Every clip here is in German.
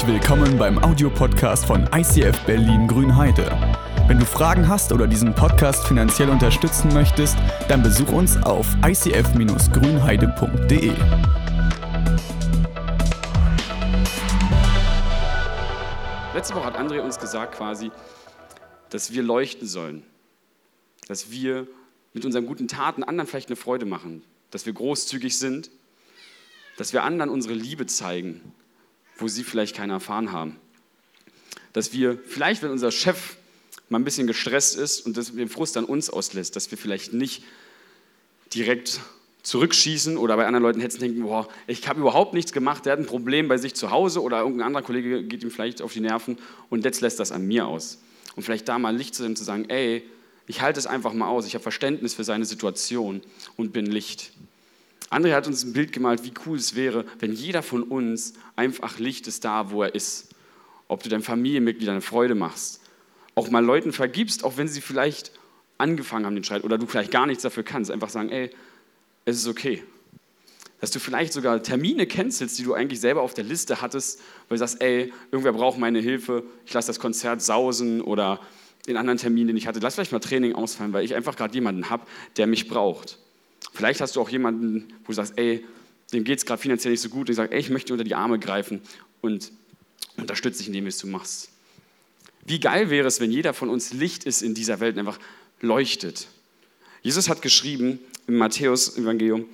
Herzlich willkommen beim Audiopodcast von ICF Berlin Grünheide. Wenn du Fragen hast oder diesen Podcast finanziell unterstützen möchtest, dann besuch uns auf icf-grünheide.de. Letzte Woche hat André uns gesagt quasi, dass wir leuchten sollen. Dass wir mit unseren guten Taten anderen vielleicht eine Freude machen. Dass wir großzügig sind. Dass wir anderen unsere Liebe zeigen wo sie vielleicht keine erfahren haben. Dass wir vielleicht, wenn unser Chef mal ein bisschen gestresst ist und das den Frust an uns auslässt, dass wir vielleicht nicht direkt zurückschießen oder bei anderen Leuten hetzen denken, boah, ich habe überhaupt nichts gemacht, der hat ein Problem bei sich zu Hause oder irgendein anderer Kollege geht ihm vielleicht auf die Nerven und jetzt lässt das an mir aus. Und vielleicht da mal Licht zu sein, zu sagen, ey, ich halte es einfach mal aus, ich habe Verständnis für seine Situation und bin Licht. André hat uns ein Bild gemalt, wie cool es wäre, wenn jeder von uns einfach Licht ist da, wo er ist. Ob du deinen Familienmitgliedern eine Freude machst. Auch mal Leuten vergibst, auch wenn sie vielleicht angefangen haben, den Streit, oder du vielleicht gar nichts dafür kannst. Einfach sagen, ey, es ist okay. Dass du vielleicht sogar Termine cancelst, die du eigentlich selber auf der Liste hattest, weil du sagst, ey, irgendwer braucht meine Hilfe, ich lasse das Konzert sausen oder den anderen Termin, den ich hatte, lass vielleicht mal Training ausfallen, weil ich einfach gerade jemanden habe, der mich braucht. Vielleicht hast du auch jemanden, wo du sagst, ey, dem geht es gerade finanziell nicht so gut und ich sage, ey, ich möchte unter die Arme greifen und unterstütze dich in dem, was du machst. Wie geil wäre es, wenn jeder von uns Licht ist in dieser Welt und einfach leuchtet. Jesus hat geschrieben im Matthäus-Evangelium,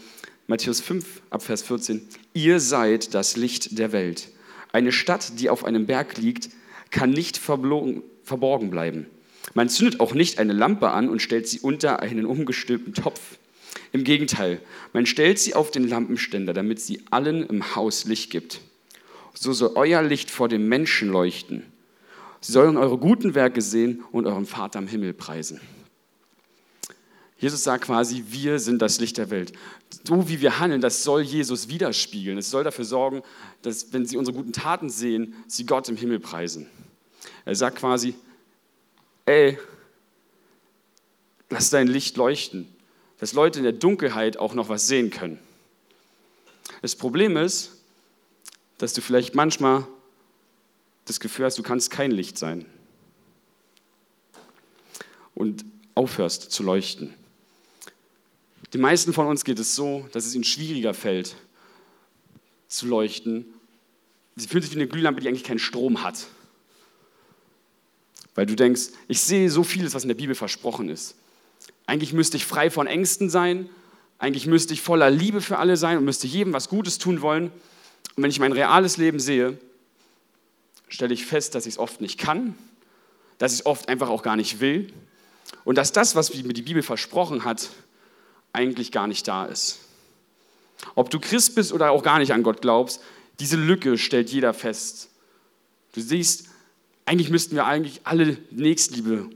Matthäus 5, Abvers 14, ihr seid das Licht der Welt. Eine Stadt, die auf einem Berg liegt, kann nicht verborgen bleiben. Man zündet auch nicht eine Lampe an und stellt sie unter einen umgestülpten Topf. Im Gegenteil, man stellt sie auf den Lampenständer, damit sie allen im Haus Licht gibt. So soll euer Licht vor den Menschen leuchten. Sie sollen eure guten Werke sehen und euren Vater im Himmel preisen. Jesus sagt quasi, wir sind das Licht der Welt. So wie wir handeln, das soll Jesus widerspiegeln. Es soll dafür sorgen, dass, wenn sie unsere guten Taten sehen, sie Gott im Himmel preisen. Er sagt quasi, ey, lass dein Licht leuchten dass Leute in der Dunkelheit auch noch was sehen können. Das Problem ist, dass du vielleicht manchmal das Gefühl hast, du kannst kein Licht sein und aufhörst zu leuchten. Den meisten von uns geht es so, dass es ihnen schwieriger fällt, zu leuchten. Sie fühlen sich wie eine Glühlampe, die eigentlich keinen Strom hat. Weil du denkst, ich sehe so vieles, was in der Bibel versprochen ist. Eigentlich müsste ich frei von Ängsten sein. Eigentlich müsste ich voller Liebe für alle sein und müsste jedem was Gutes tun wollen. Und wenn ich mein reales Leben sehe, stelle ich fest, dass ich es oft nicht kann, dass ich es oft einfach auch gar nicht will und dass das, was mir die Bibel versprochen hat, eigentlich gar nicht da ist. Ob du Christ bist oder auch gar nicht an Gott glaubst, diese Lücke stellt jeder fest. Du siehst, eigentlich müssten wir eigentlich alle Nächstliebe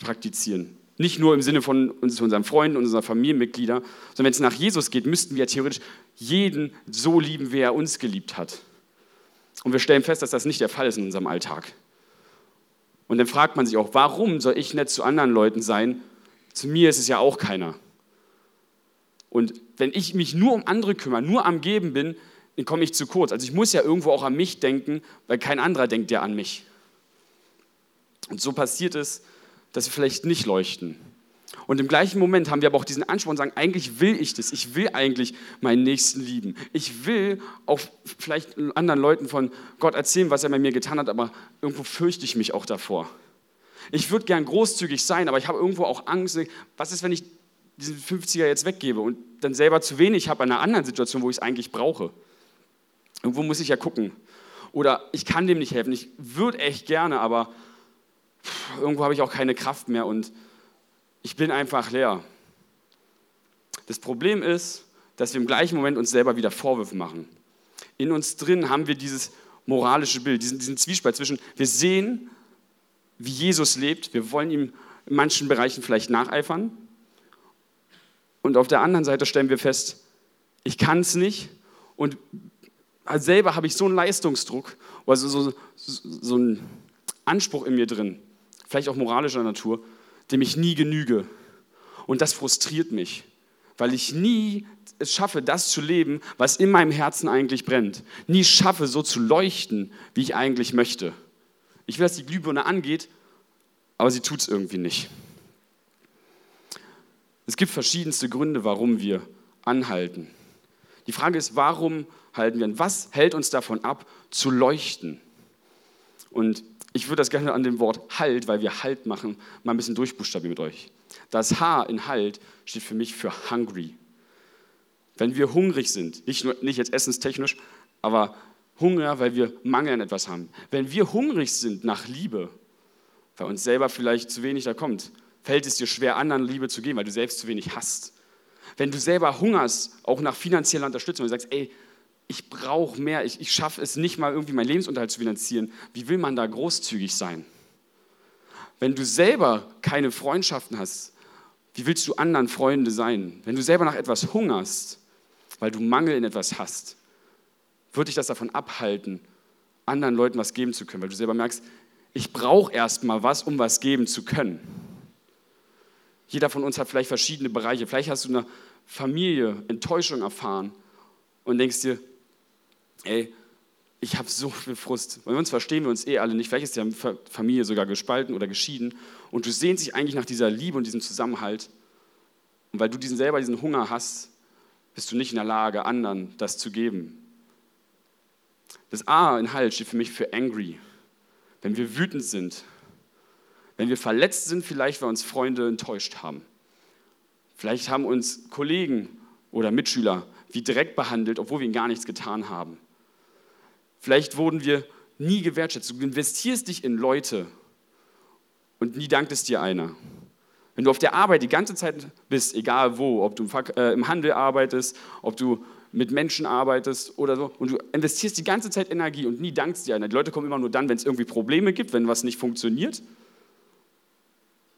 praktizieren. Nicht nur im Sinne von unseren Freunden und unserer Familienmitglieder, sondern wenn es nach Jesus geht, müssten wir theoretisch jeden so lieben, wie er uns geliebt hat. Und wir stellen fest, dass das nicht der Fall ist in unserem Alltag. Und dann fragt man sich auch, warum soll ich nett zu anderen Leuten sein? Zu mir ist es ja auch keiner. Und wenn ich mich nur um andere kümmere, nur am Geben bin, dann komme ich zu kurz. Also ich muss ja irgendwo auch an mich denken, weil kein anderer denkt ja an mich. Und so passiert es, dass wir vielleicht nicht leuchten. Und im gleichen Moment haben wir aber auch diesen Anspruch und sagen, eigentlich will ich das. Ich will eigentlich meinen Nächsten lieben. Ich will auch vielleicht anderen Leuten von Gott erzählen, was er bei mir getan hat, aber irgendwo fürchte ich mich auch davor. Ich würde gern großzügig sein, aber ich habe irgendwo auch Angst. Was ist, wenn ich diesen 50er jetzt weggebe und dann selber zu wenig habe an einer anderen Situation, wo ich es eigentlich brauche? Irgendwo muss ich ja gucken. Oder ich kann dem nicht helfen. Ich würde echt gerne, aber irgendwo habe ich auch keine Kraft mehr und ich bin einfach leer. Das Problem ist, dass wir im gleichen Moment uns selber wieder Vorwürfe machen. In uns drin haben wir dieses moralische Bild, diesen, diesen Zwiespalt zwischen, wir sehen, wie Jesus lebt, wir wollen ihm in manchen Bereichen vielleicht nacheifern und auf der anderen Seite stellen wir fest, ich kann es nicht und selber habe ich so einen Leistungsdruck, also so, so, so einen Anspruch in mir drin, vielleicht auch moralischer Natur, dem ich nie genüge. Und das frustriert mich, weil ich nie es schaffe, das zu leben, was in meinem Herzen eigentlich brennt. Nie schaffe, so zu leuchten, wie ich eigentlich möchte. Ich will, dass die Glühbirne angeht, aber sie tut es irgendwie nicht. Es gibt verschiedenste Gründe, warum wir anhalten. Die Frage ist, warum halten wir an? Was hält uns davon ab, zu leuchten? Und ich würde das gerne an dem Wort Halt, weil wir Halt machen, mal ein bisschen durchbuchstabieren mit euch. Das H in Halt steht für mich für hungry. Wenn wir hungrig sind, nicht, nur, nicht jetzt essenstechnisch, aber Hunger, weil wir Mangel an etwas haben. Wenn wir hungrig sind nach Liebe, weil uns selber vielleicht zu wenig da kommt, fällt es dir schwer, anderen Liebe zu geben, weil du selbst zu wenig hast. Wenn du selber hungerst, auch nach finanzieller Unterstützung, und sagst, ey, ich brauche mehr, ich, ich schaffe es nicht mal irgendwie meinen Lebensunterhalt zu finanzieren, wie will man da großzügig sein? Wenn du selber keine Freundschaften hast, wie willst du anderen Freunde sein? Wenn du selber nach etwas hungerst, weil du Mangel in etwas hast, wird dich das davon abhalten, anderen Leuten was geben zu können, weil du selber merkst, ich brauche erst mal was, um was geben zu können. Jeder von uns hat vielleicht verschiedene Bereiche. Vielleicht hast du in der Familie Enttäuschung erfahren und denkst dir, ey, ich habe so viel Frust. Bei uns verstehen wir uns eh alle nicht. Vielleicht ist die Familie sogar gespalten oder geschieden und du sehnst dich eigentlich nach dieser Liebe und diesem Zusammenhalt. Und weil du diesen selber diesen Hunger hast, bist du nicht in der Lage, anderen das zu geben. Das A in Halt steht für mich für angry. Wenn wir wütend sind, wenn wir verletzt sind, vielleicht weil uns Freunde enttäuscht haben. Vielleicht haben uns Kollegen oder Mitschüler wie Dreck behandelt, obwohl wir ihnen gar nichts getan haben. Vielleicht wurden wir nie gewertschätzt. Du investierst dich in Leute und nie dankt es dir einer. Wenn du auf der Arbeit die ganze Zeit bist, egal wo, ob du äh, im Handel arbeitest, ob du mit Menschen arbeitest oder so, und du investierst die ganze Zeit Energie und nie dankst dir einer. Die Leute kommen immer nur dann, wenn es irgendwie Probleme gibt, wenn was nicht funktioniert.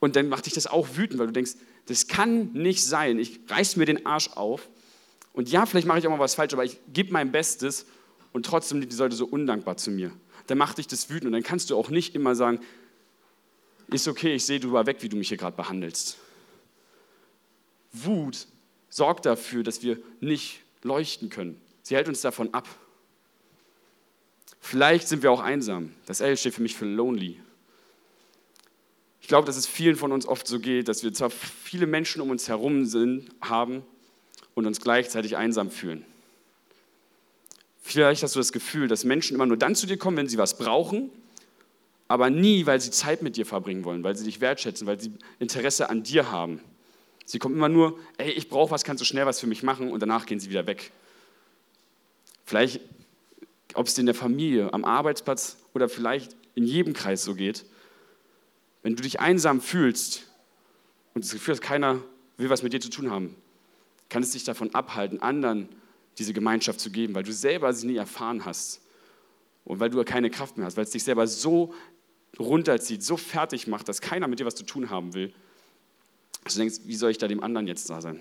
Und dann macht dich das auch wütend, weil du denkst, das kann nicht sein. Ich reiß mir den Arsch auf. Und ja, vielleicht mache ich auch mal was falsch, aber ich gebe mein Bestes und trotzdem sind die Leute so undankbar zu mir. Dann macht dich das wütend und dann kannst du auch nicht immer sagen, ist okay, ich sehe drüber weg, wie du mich hier gerade behandelst. Wut sorgt dafür, dass wir nicht leuchten können. Sie hält uns davon ab. Vielleicht sind wir auch einsam. Das L steht für mich für lonely. Ich glaube, dass es vielen von uns oft so geht, dass wir zwar viele Menschen um uns herum sind, haben und uns gleichzeitig einsam fühlen. Vielleicht hast du das Gefühl, dass Menschen immer nur dann zu dir kommen, wenn sie was brauchen, aber nie, weil sie Zeit mit dir verbringen wollen, weil sie dich wertschätzen, weil sie Interesse an dir haben. Sie kommen immer nur, ey, ich brauche was, kannst du schnell was für mich machen und danach gehen sie wieder weg. Vielleicht, ob es dir in der Familie, am Arbeitsplatz oder vielleicht in jedem Kreis so geht, wenn du dich einsam fühlst und das Gefühl hast, keiner will was mit dir zu tun haben, kann es dich davon abhalten, anderen diese Gemeinschaft zu geben, weil du selber sie nie erfahren hast und weil du keine Kraft mehr hast, weil es dich selber so runterzieht, so fertig macht, dass keiner mit dir was zu tun haben will. Du denkst, wie soll ich da dem anderen jetzt da sein?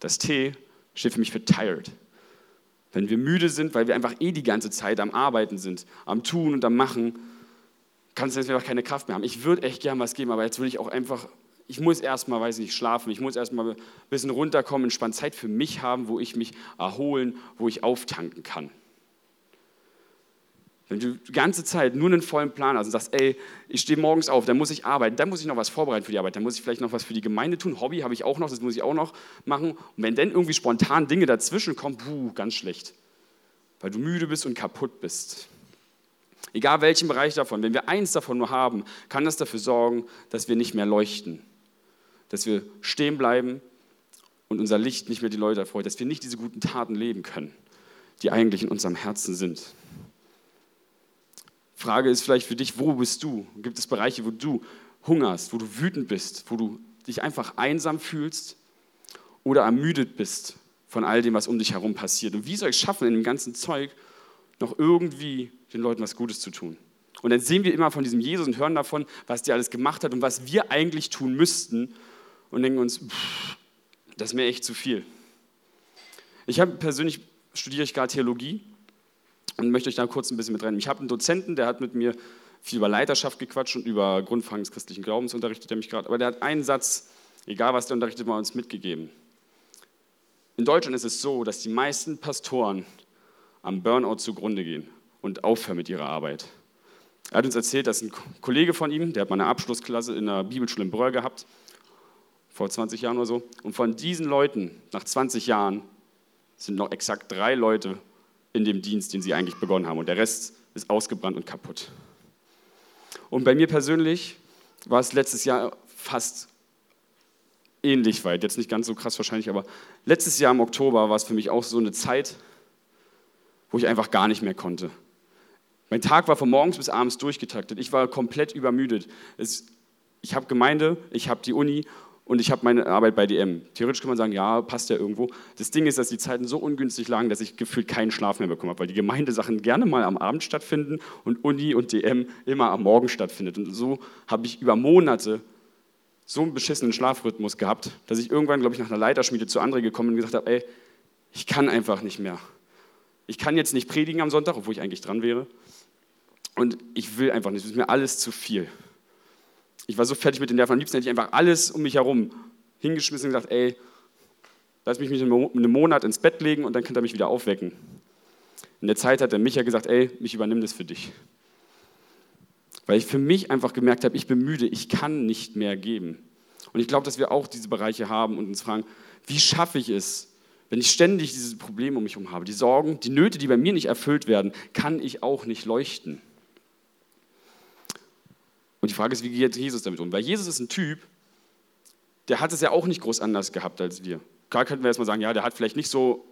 Das T steht für mich für tired. Wenn wir müde sind, weil wir einfach eh die ganze Zeit am Arbeiten sind, am Tun und am Machen, kannst du jetzt einfach keine Kraft mehr haben. Ich würde echt gern was geben, aber jetzt will ich auch einfach, ich muss erstmal, weiß nicht, schlafen, ich muss erstmal ein bisschen runterkommen, entspannt Zeit für mich haben, wo ich mich erholen, wo ich auftanken kann. Wenn du die ganze Zeit nur einen vollen Plan hast und sagst, ey, ich stehe morgens auf, dann muss ich arbeiten, dann muss ich noch was vorbereiten für die Arbeit, dann muss ich vielleicht noch was für die Gemeinde tun, Hobby habe ich auch noch, das muss ich auch noch machen. Und wenn dann irgendwie spontan Dinge dazwischen kommen, puh, ganz schlecht, weil du müde bist und kaputt bist. Egal welchen Bereich davon, wenn wir eins davon nur haben, kann das dafür sorgen, dass wir nicht mehr leuchten, dass wir stehen bleiben und unser Licht nicht mehr die Leute erfreut, dass wir nicht diese guten Taten leben können, die eigentlich in unserem Herzen sind. Frage ist vielleicht für dich, wo bist du? Gibt es Bereiche, wo du hungerst, wo du wütend bist, wo du dich einfach einsam fühlst oder ermüdet bist von all dem, was um dich herum passiert? Und wie soll ich schaffen, in dem ganzen Zeug noch irgendwie den Leuten was Gutes zu tun? Und dann sehen wir immer von diesem Jesus und hören davon, was der alles gemacht hat und was wir eigentlich tun müssten und denken uns, pff, das ist mir echt zu viel. Ich habe persönlich studiere ich gerade Theologie und möchte euch da kurz ein bisschen mit rein. Ich habe einen Dozenten, der hat mit mir viel über Leiterschaft gequatscht und über Grundfragen des christlichen Glaubens unterrichtet er mich gerade. Aber der hat einen Satz egal was der unterrichtet, mal uns mitgegeben. In Deutschland ist es so, dass die meisten Pastoren am Burnout zugrunde gehen und aufhören mit ihrer Arbeit. Er hat uns erzählt, dass ein Kollege von ihm, der hat mal eine Abschlussklasse in der Bibelschule in Bröhr gehabt, vor 20 Jahren oder so. Und von diesen Leuten, nach 20 Jahren, sind noch exakt drei Leute in dem Dienst, den sie eigentlich begonnen haben. Und der Rest ist ausgebrannt und kaputt. Und bei mir persönlich war es letztes Jahr fast ähnlich weit. Jetzt nicht ganz so krass wahrscheinlich, aber letztes Jahr im Oktober war es für mich auch so eine Zeit, wo ich einfach gar nicht mehr konnte. Mein Tag war von morgens bis abends durchgetaktet. Ich war komplett übermüdet. Es, ich habe Gemeinde, ich habe die Uni und ich habe meine Arbeit bei DM. Theoretisch kann man sagen, ja, passt ja irgendwo. Das Ding ist, dass die Zeiten so ungünstig lagen, dass ich gefühlt keinen Schlaf mehr bekommen habe, weil die Gemeindesachen gerne mal am Abend stattfinden und Uni und DM immer am Morgen stattfindet. Und so habe ich über Monate so einen beschissenen Schlafrhythmus gehabt, dass ich irgendwann, glaube ich, nach einer Leiterschmiede zu André gekommen und gesagt habe, ey, ich kann einfach nicht mehr. Ich kann jetzt nicht predigen am Sonntag, obwohl ich eigentlich dran wäre. Und ich will einfach nicht, es ist mir alles zu viel. Ich war so fertig mit den Nerven, am liebsten hätte ich einfach alles um mich herum hingeschmissen und gesagt, ey, lass mich mich einen Monat ins Bett legen und dann könnt ihr mich wieder aufwecken. In der Zeit hat der Micha gesagt, ey, ich übernehme das für dich. Weil ich für mich einfach gemerkt habe, ich bin müde, ich kann nicht mehr geben. Und ich glaube, dass wir auch diese Bereiche haben und uns fragen, wie schaffe ich es, wenn ich ständig diese Probleme um mich herum habe, die Sorgen, die Nöte, die bei mir nicht erfüllt werden, kann ich auch nicht leuchten. Die Frage ist, wie geht Jesus damit um? Weil Jesus ist ein Typ, der hat es ja auch nicht groß anders gehabt als wir. Klar könnten wir erstmal sagen, ja, der hat vielleicht nicht so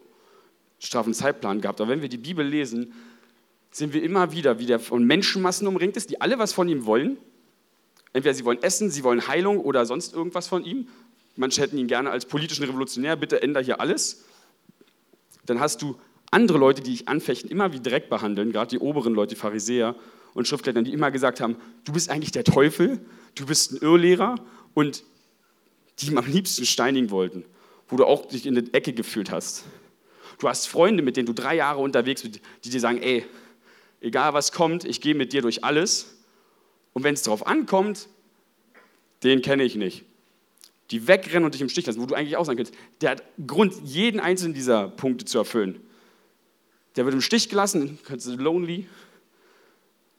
straffen Zeitplan gehabt, aber wenn wir die Bibel lesen, sehen wir immer wieder, wie der von Menschenmassen umringt ist, die alle was von ihm wollen. Entweder sie wollen Essen, sie wollen Heilung oder sonst irgendwas von ihm. Manche hätten ihn gerne als politischen Revolutionär, bitte ändere hier alles. Dann hast du andere Leute, die dich anfechten, immer wie Dreck behandeln, gerade die oberen Leute, die Pharisäer, und Schriftgelehrten, die immer gesagt haben, du bist eigentlich der Teufel, du bist ein Irrlehrer und die ihm am liebsten steinigen wollten, wo du auch dich in der Ecke gefühlt hast. Du hast Freunde, mit denen du drei Jahre unterwegs bist, die dir sagen, ey, egal was kommt, ich gehe mit dir durch alles. Und wenn es darauf ankommt, den kenne ich nicht. Die wegrennen und dich im Stich lassen, wo du eigentlich auch sagen könntest, der hat Grund, jeden einzelnen dieser Punkte zu erfüllen. Der wird im Stich gelassen, könnte lonely,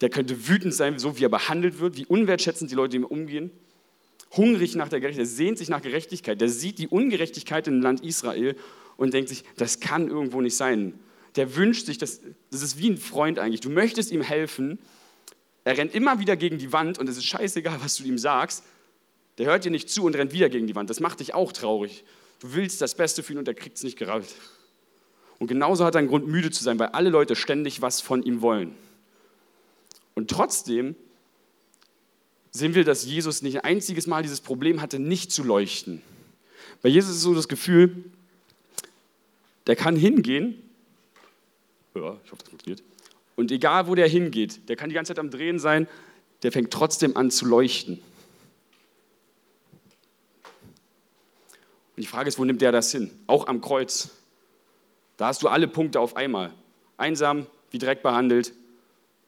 der könnte wütend sein, so wie er behandelt wird, wie unwertschätzend die Leute ihm umgehen. Hungrig nach der Gerechtigkeit, der sehnt sich nach Gerechtigkeit, der sieht die Ungerechtigkeit im Land Israel und denkt sich, das kann irgendwo nicht sein. Der wünscht sich, das, das ist wie ein Freund eigentlich, du möchtest ihm helfen, er rennt immer wieder gegen die Wand und es ist scheißegal, was du ihm sagst, der hört dir nicht zu und rennt wieder gegen die Wand. Das macht dich auch traurig. Du willst das Beste für ihn und er kriegt es nicht gerallt. Und genauso hat er einen Grund, müde zu sein, weil alle Leute ständig was von ihm wollen. Und trotzdem sehen wir, dass Jesus nicht ein einziges Mal dieses Problem hatte, nicht zu leuchten. Bei Jesus ist so das Gefühl, der kann hingehen, ja, ich hoffe, das funktioniert, und egal wo der hingeht, der kann die ganze Zeit am Drehen sein, der fängt trotzdem an zu leuchten. Und die Frage ist, wo nimmt der das hin? Auch am Kreuz. Da hast du alle Punkte auf einmal. Einsam, wie Dreck behandelt,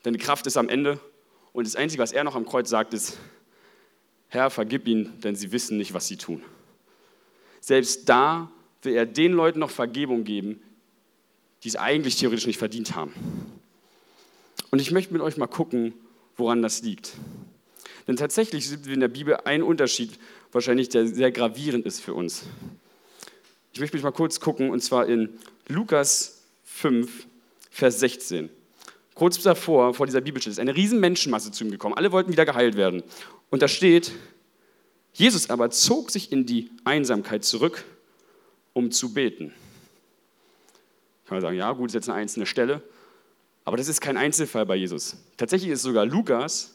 Deine Kraft ist am Ende. Und das Einzige, was er noch am Kreuz sagt, ist, Herr, vergib ihnen, denn sie wissen nicht, was sie tun. Selbst da will er den Leuten noch Vergebung geben, die es eigentlich theoretisch nicht verdient haben. Und ich möchte mit euch mal gucken, woran das liegt. Denn tatsächlich sind wir in der Bibel ein Unterschied, wahrscheinlich der sehr gravierend ist für uns. Ich möchte mich mal kurz gucken, und zwar in Lukas 5, Vers 16 kurz davor, vor dieser Bibelstelle, ist eine riesen Menschenmasse zu ihm gekommen. Alle wollten wieder geheilt werden. Und da steht, Jesus aber zog sich in die Einsamkeit zurück, um zu beten. Kann man sagen, ja, gut, ist jetzt eine einzelne Stelle. Aber das ist kein Einzelfall bei Jesus. Tatsächlich ist sogar Lukas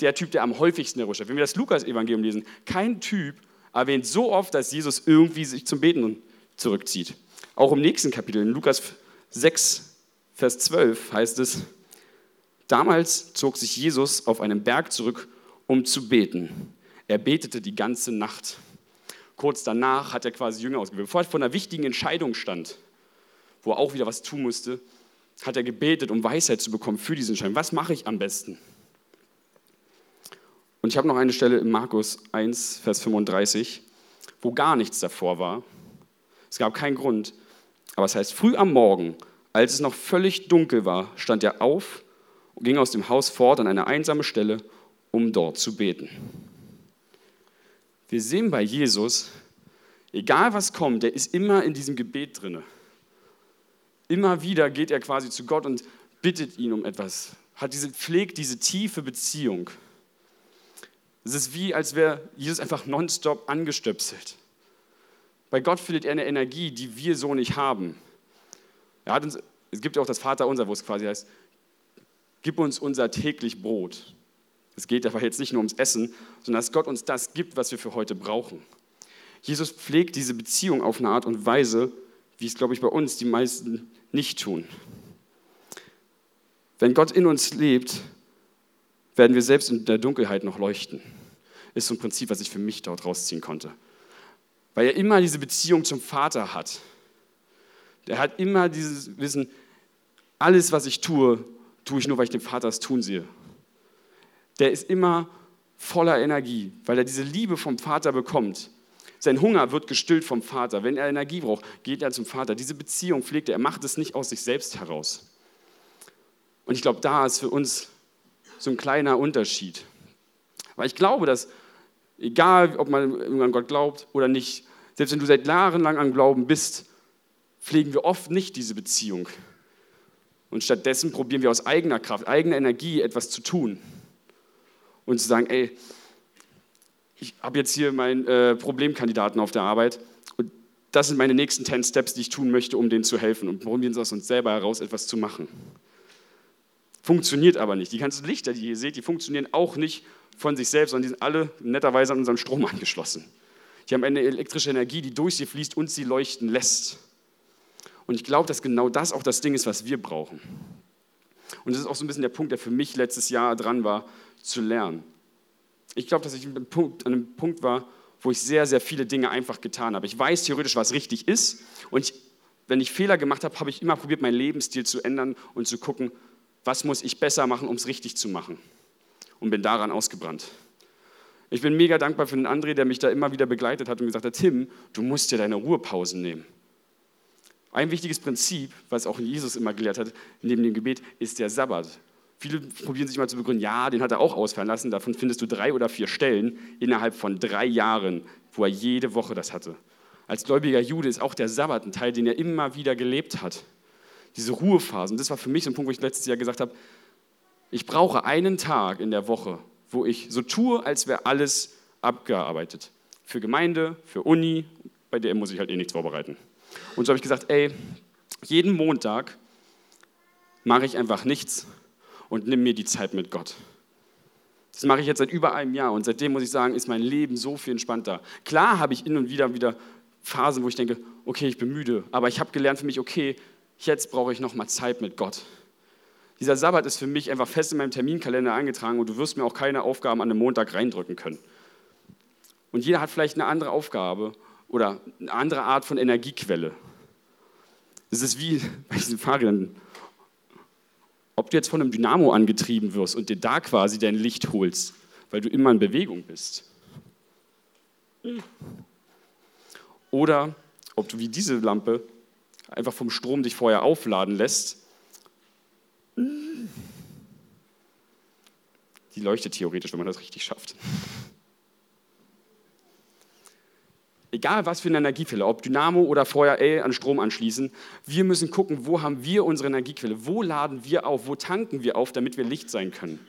der Typ, der am häufigsten erwischt Wenn wir das Lukas-Evangelium lesen, kein Typ erwähnt so oft, dass Jesus irgendwie sich zum Beten zurückzieht. Auch im nächsten Kapitel, in Lukas 6, Vers 12 heißt es, damals zog sich Jesus auf einen Berg zurück, um zu beten. Er betete die ganze Nacht. Kurz danach hat er quasi Jünger ausgewählt. Bevor er vor einer wichtigen Entscheidung stand, wo er auch wieder was tun musste, hat er gebetet, um Weisheit zu bekommen für diese Entscheidung. Was mache ich am besten? Und ich habe noch eine Stelle in Markus 1, Vers 35. wo gar nichts davor war. Es gab keinen Grund. Aber es heißt, früh am Morgen, als es noch völlig dunkel war, stand er auf und ging aus dem Haus fort an eine einsame Stelle, um dort zu beten. Wir sehen bei Jesus, egal was kommt, der ist immer in diesem Gebet drinne. Immer wieder geht er quasi zu Gott und bittet ihn um etwas, hat diese, pflegt diese tiefe Beziehung. Es ist wie, als wäre Jesus einfach nonstop angestöpselt. Bei Gott findet er eine Energie, die wir so nicht haben. Er hat uns, es gibt ja auch das Vaterunser, wo es quasi heißt, gib uns unser täglich Brot. Es geht aber jetzt nicht nur ums Essen, sondern dass Gott uns das gibt, was wir für heute brauchen. Jesus pflegt diese Beziehung auf eine Art und Weise, wie es, glaube ich, bei uns die meisten nicht tun. Wenn Gott in uns lebt, werden wir selbst in der Dunkelheit noch leuchten. Ist so ein Prinzip, was ich für mich dort rausziehen konnte. Weil er immer diese Beziehung zum Vater hat. Der hat immer dieses Wissen, alles, was ich tue, tue ich nur, weil ich dem Vater es tun sehe. Der ist immer voller Energie, weil er diese Liebe vom Vater bekommt. Sein Hunger wird gestillt vom Vater. Wenn er Energie braucht, geht er zum Vater. Diese Beziehung pflegt er. Er macht es nicht aus sich selbst heraus. Und ich glaube, da ist für uns so ein kleiner Unterschied. Weil ich glaube, dass egal, ob man an Gott glaubt oder nicht, selbst wenn du seit Jahren lang an Glauben bist, pflegen wir oft nicht diese Beziehung. Und stattdessen probieren wir aus eigener Kraft, eigener Energie etwas zu tun. Und zu sagen, ey, ich habe jetzt hier meinen äh, Problemkandidaten auf der Arbeit und das sind meine nächsten 10 Steps, die ich tun möchte, um denen zu helfen. Und probieren es aus uns selber heraus, etwas zu machen. Funktioniert aber nicht. Die ganzen Lichter, die ihr seht, die funktionieren auch nicht von sich selbst, sondern die sind alle netterweise an unseren Strom angeschlossen. Die haben eine elektrische Energie, die durch sie fließt und sie leuchten lässt. Und ich glaube, dass genau das auch das Ding ist, was wir brauchen. Und das ist auch so ein bisschen der Punkt, der für mich letztes Jahr dran war, zu lernen. Ich glaube, dass ich an einem, Punkt, war, wo ich sehr, sehr viele Dinge einfach getan habe. Ich weiß theoretisch, was richtig ist. Und ich, wenn ich Fehler gemacht habe, habe ich immer probiert, meinen Lebensstil zu ändern und zu gucken, was muss ich besser machen, um es richtig zu machen. Und bin daran ausgebrannt. Ich bin mega dankbar für den André, der mich da immer wieder begleitet hat und gesagt hat, Tim, du musst dir deine Ruhepausen nehmen. Ein wichtiges Prinzip, was auch Jesus immer gelehrt hat, neben dem Gebet, ist der Sabbat. Viele probieren sich mal zu begründen, ja, den hat er auch ausfallen lassen. Davon findest du drei oder vier Stellen innerhalb von drei Jahren, wo er jede Woche das hatte. Als gläubiger Jude ist auch der Sabbat ein Teil, den er immer wieder gelebt hat. Diese Ruhephasen. Das war für mich so ein Punkt, wo ich letztes Jahr gesagt habe, ich brauche einen Tag in der Woche, wo ich so tue, als wäre alles abgearbeitet. Für Gemeinde, für Uni, bei der muss ich halt eh nichts vorbereiten. Und so habe ich gesagt, ey, jeden Montag mache ich einfach nichts und nimm mir die Zeit mit Gott. Das mache ich jetzt seit über einem Jahr und seitdem muss ich sagen, ist mein Leben so viel entspannter. Klar habe ich hin und wieder wieder Phasen, wo ich denke, okay, ich bin müde, aber ich habe gelernt für mich, okay, jetzt brauche ich noch mal Zeit mit Gott. Dieser Sabbat ist für mich einfach fest in meinem Terminkalender eingetragen und du wirst mir auch keine Aufgaben an einem Montag reindrücken können. Und jeder hat vielleicht eine andere Aufgabe oder eine andere Art von Energiequelle. Es ist wie bei diesen Fahrrädern. Ob du jetzt von einem Dynamo angetrieben wirst und dir da quasi dein Licht holst, weil du immer in Bewegung bist. Oder ob du wie diese Lampe einfach vom Strom dich vorher aufladen lässt die leuchtet theoretisch, wenn man das richtig schafft. Egal was für eine Energiequelle, ob Dynamo oder Feuer L an Strom anschließen, wir müssen gucken, wo haben wir unsere Energiequelle, wo laden wir auf, wo tanken wir auf, damit wir Licht sein können.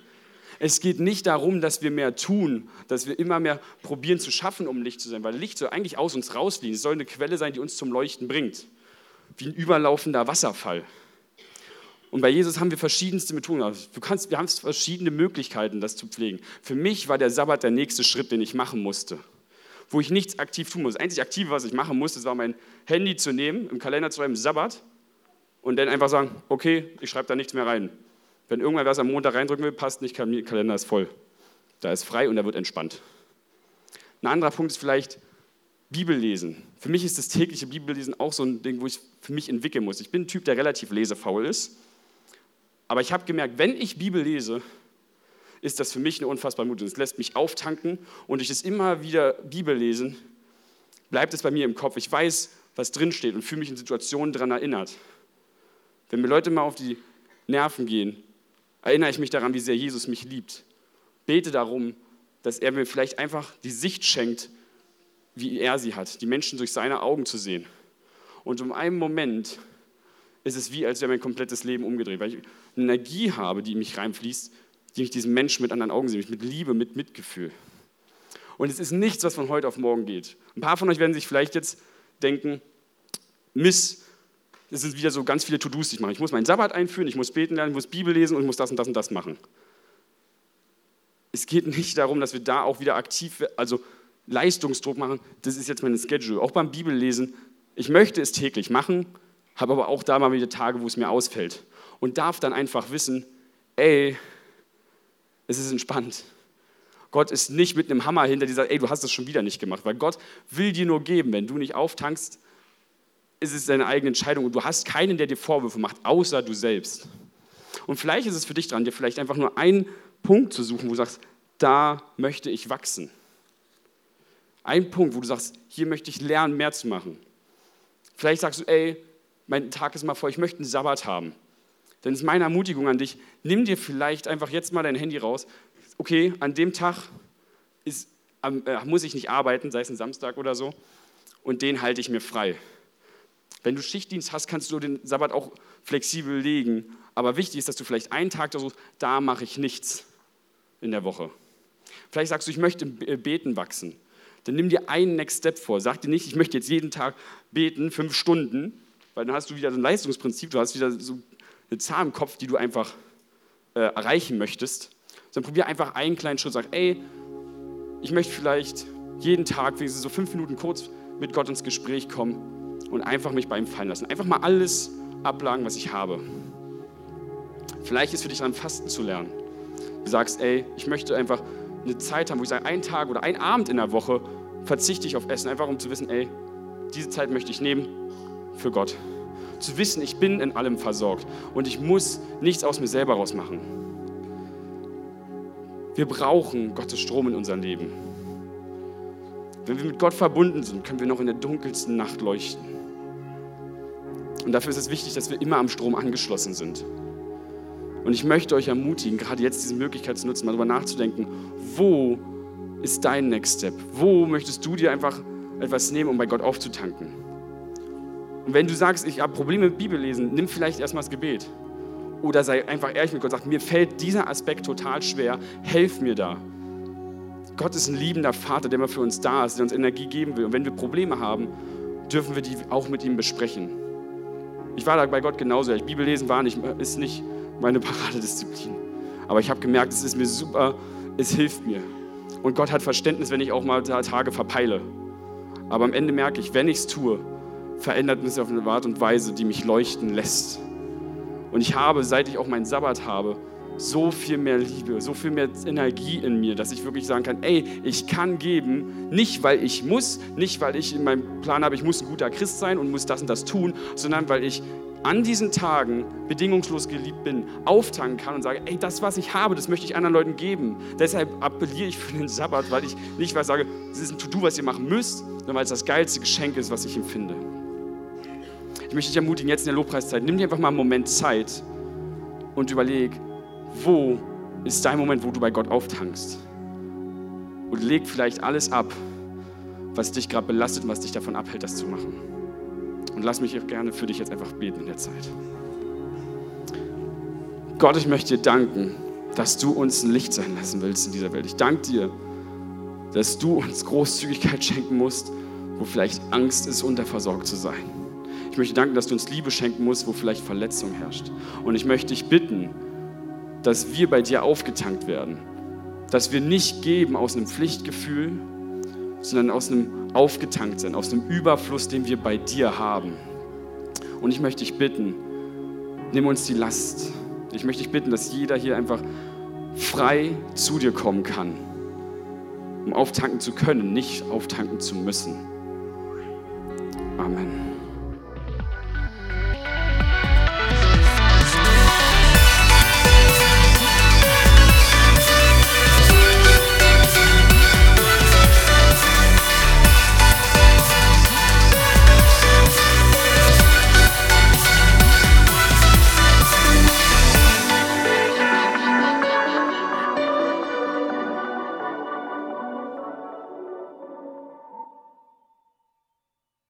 Es geht nicht darum, dass wir mehr tun, dass wir immer mehr probieren zu schaffen, um Licht zu sein, weil Licht soll eigentlich aus uns rausfliegen. Es soll eine Quelle sein, die uns zum Leuchten bringt, wie ein überlaufender Wasserfall. Und bei Jesus haben wir verschiedenste Methoden. Also du kannst, wir haben verschiedene Möglichkeiten, das zu pflegen. Für mich war der Sabbat der nächste Schritt, den ich machen musste. Wo ich nichts aktiv tun muss. Das einzig Aktive, was ich machen musste, war mein Handy zu nehmen, im Kalender zu schreiben, Sabbat, und dann einfach sagen, okay, ich schreibe da nichts mehr rein. Wenn irgendwer was am Montag reindrücken will, passt nicht, Kalender ist voll. Da ist frei und da wird entspannt. Ein anderer Punkt ist vielleicht Bibel lesen. Für mich ist das tägliche Bibellesen auch so ein Ding, wo ich für mich entwickeln muss. Ich bin ein Typ, der relativ lesefaul ist. Aber ich habe gemerkt, wenn ich Bibel lese, ist das für mich eine unfassbare Mut. Es lässt mich auftanken und durch das immer wieder Bibel lesen bleibt es bei mir im Kopf. Ich weiß, was drinsteht und fühle mich in Situationen daran erinnert. Wenn mir Leute mal auf die Nerven gehen, erinnere ich mich daran, wie sehr Jesus mich liebt. Bete darum, dass er mir vielleicht einfach die Sicht schenkt, wie er sie hat, die Menschen durch seine Augen zu sehen. Und um einen Moment ist es wie, als wäre mein komplettes Leben umgedreht, weil ich eine Energie habe, die in mich reinfließt, die ich diesen Menschen mit anderen Augen sehe, mit Liebe, mit Mitgefühl. Und es ist nichts, was von heute auf morgen geht. Ein paar von euch werden sich vielleicht jetzt denken, Miss, es sind wieder so ganz viele To-Dos, die ich mache. Ich muss meinen Sabbat einführen, ich muss beten lernen, ich muss Bibel lesen und ich muss das und das und das machen. Es geht nicht darum, dass wir da auch wieder aktiv, also Leistungsdruck machen. Das ist jetzt mein Schedule. Auch beim Bibellesen. Ich möchte es täglich machen, habe aber auch da mal wieder Tage, wo es mir ausfällt. Und darf dann einfach wissen, ey, es ist entspannt. Gott ist nicht mit einem Hammer hinter dir, sagt, ey, du hast das schon wieder nicht gemacht. Weil Gott will dir nur geben. Wenn du nicht auftankst, ist es deine eigene Entscheidung. Und du hast keinen, der dir Vorwürfe macht, außer du selbst. Und vielleicht ist es für dich dran, dir vielleicht einfach nur einen Punkt zu suchen, wo du sagst, da möchte ich wachsen. Ein Punkt, wo du sagst, hier möchte ich lernen, mehr zu machen. Vielleicht sagst du, ey, mein Tag ist mal voll, ich möchte einen Sabbat haben. Dann ist meine Ermutigung an dich, nimm dir vielleicht einfach jetzt mal dein Handy raus. Okay, an dem Tag ist, äh, muss ich nicht arbeiten, sei es ein Samstag oder so, und den halte ich mir frei. Wenn du Schichtdienst hast, kannst du den Sabbat auch flexibel legen. Aber wichtig ist, dass du vielleicht einen Tag da suchst, da mache ich nichts in der Woche. Vielleicht sagst du, ich möchte im Beten wachsen. Dann nimm dir einen Next Step vor. Sag dir nicht, ich möchte jetzt jeden Tag beten, fünf Stunden, weil dann hast du wieder ein Leistungsprinzip, du hast wieder so eine Zahl im Kopf, die du einfach äh, erreichen möchtest. Dann probier einfach einen kleinen Schritt. Sag, ey, ich möchte vielleicht jeden Tag wenigstens so fünf Minuten kurz mit Gott ins Gespräch kommen und einfach mich bei ihm fallen lassen. Einfach mal alles ablagen, was ich habe. Vielleicht ist für dich dann Fasten zu lernen. Du sagst, ey, ich möchte einfach eine Zeit haben, wo ich sage, einen Tag oder einen Abend in der Woche verzichte ich auf Essen, einfach um zu wissen, ey, diese Zeit möchte ich nehmen für Gott. Zu wissen, ich bin in allem versorgt und ich muss nichts aus mir selber rausmachen. Wir brauchen Gottes Strom in unserem Leben. Wenn wir mit Gott verbunden sind, können wir noch in der dunkelsten Nacht leuchten. Und dafür ist es wichtig, dass wir immer am Strom angeschlossen sind. Und ich möchte euch ermutigen, gerade jetzt diese Möglichkeit zu nutzen, mal darüber nachzudenken, wo ist dein Next Step? Wo möchtest du dir einfach etwas nehmen, um bei Gott aufzutanken? Und wenn du sagst, ich habe Probleme mit Bibellesen, nimm vielleicht erstmal das Gebet. Oder sei einfach ehrlich mit Gott, sag, mir fällt dieser Aspekt total schwer, helf mir da. Gott ist ein liebender Vater, der immer für uns da ist, der uns Energie geben will. Und wenn wir Probleme haben, dürfen wir die auch mit ihm besprechen. Ich war da bei Gott genauso. Ich Bibellesen war nicht, ist nicht meine Paradedisziplin. Aber ich habe gemerkt, es ist mir super, es hilft mir. Und Gott hat Verständnis, wenn ich auch mal Tage verpeile. Aber am Ende merke ich, wenn ich es tue, verändert mich auf eine Art und Weise, die mich leuchten lässt. Und ich habe, seit ich auch meinen Sabbat habe, so viel mehr Liebe, so viel mehr Energie in mir, dass ich wirklich sagen kann, ey, ich kann geben, nicht weil ich muss, nicht weil ich in meinem Plan habe, ich muss ein guter Christ sein und muss das und das tun, sondern weil ich an diesen Tagen bedingungslos geliebt bin, auftanken kann und sage, ey, das, was ich habe, das möchte ich anderen Leuten geben. Deshalb appelliere ich für den Sabbat, weil ich nicht was sage, es ist ein To-Do, was ihr machen müsst, sondern weil es das geilste Geschenk ist, was ich empfinde. Ich möchte dich ermutigen, jetzt in der Lobpreiszeit, nimm dir einfach mal einen Moment Zeit und überleg, wo ist dein Moment, wo du bei Gott auftankst? Und leg vielleicht alles ab, was dich gerade belastet und was dich davon abhält, das zu machen. Und lass mich gerne für dich jetzt einfach beten in der Zeit. Gott, ich möchte dir danken, dass du uns ein Licht sein lassen willst in dieser Welt. Ich danke dir, dass du uns Großzügigkeit schenken musst, wo vielleicht Angst ist, unterversorgt zu sein. Ich möchte danken, dass du uns Liebe schenken musst, wo vielleicht Verletzung herrscht. Und ich möchte dich bitten, dass wir bei dir aufgetankt werden. Dass wir nicht geben aus einem Pflichtgefühl, sondern aus einem aufgetankt sein, aus einem Überfluss, den wir bei dir haben. Und ich möchte dich bitten, nimm uns die Last. Ich möchte dich bitten, dass jeder hier einfach frei zu dir kommen kann, um auftanken zu können, nicht auftanken zu müssen. Amen.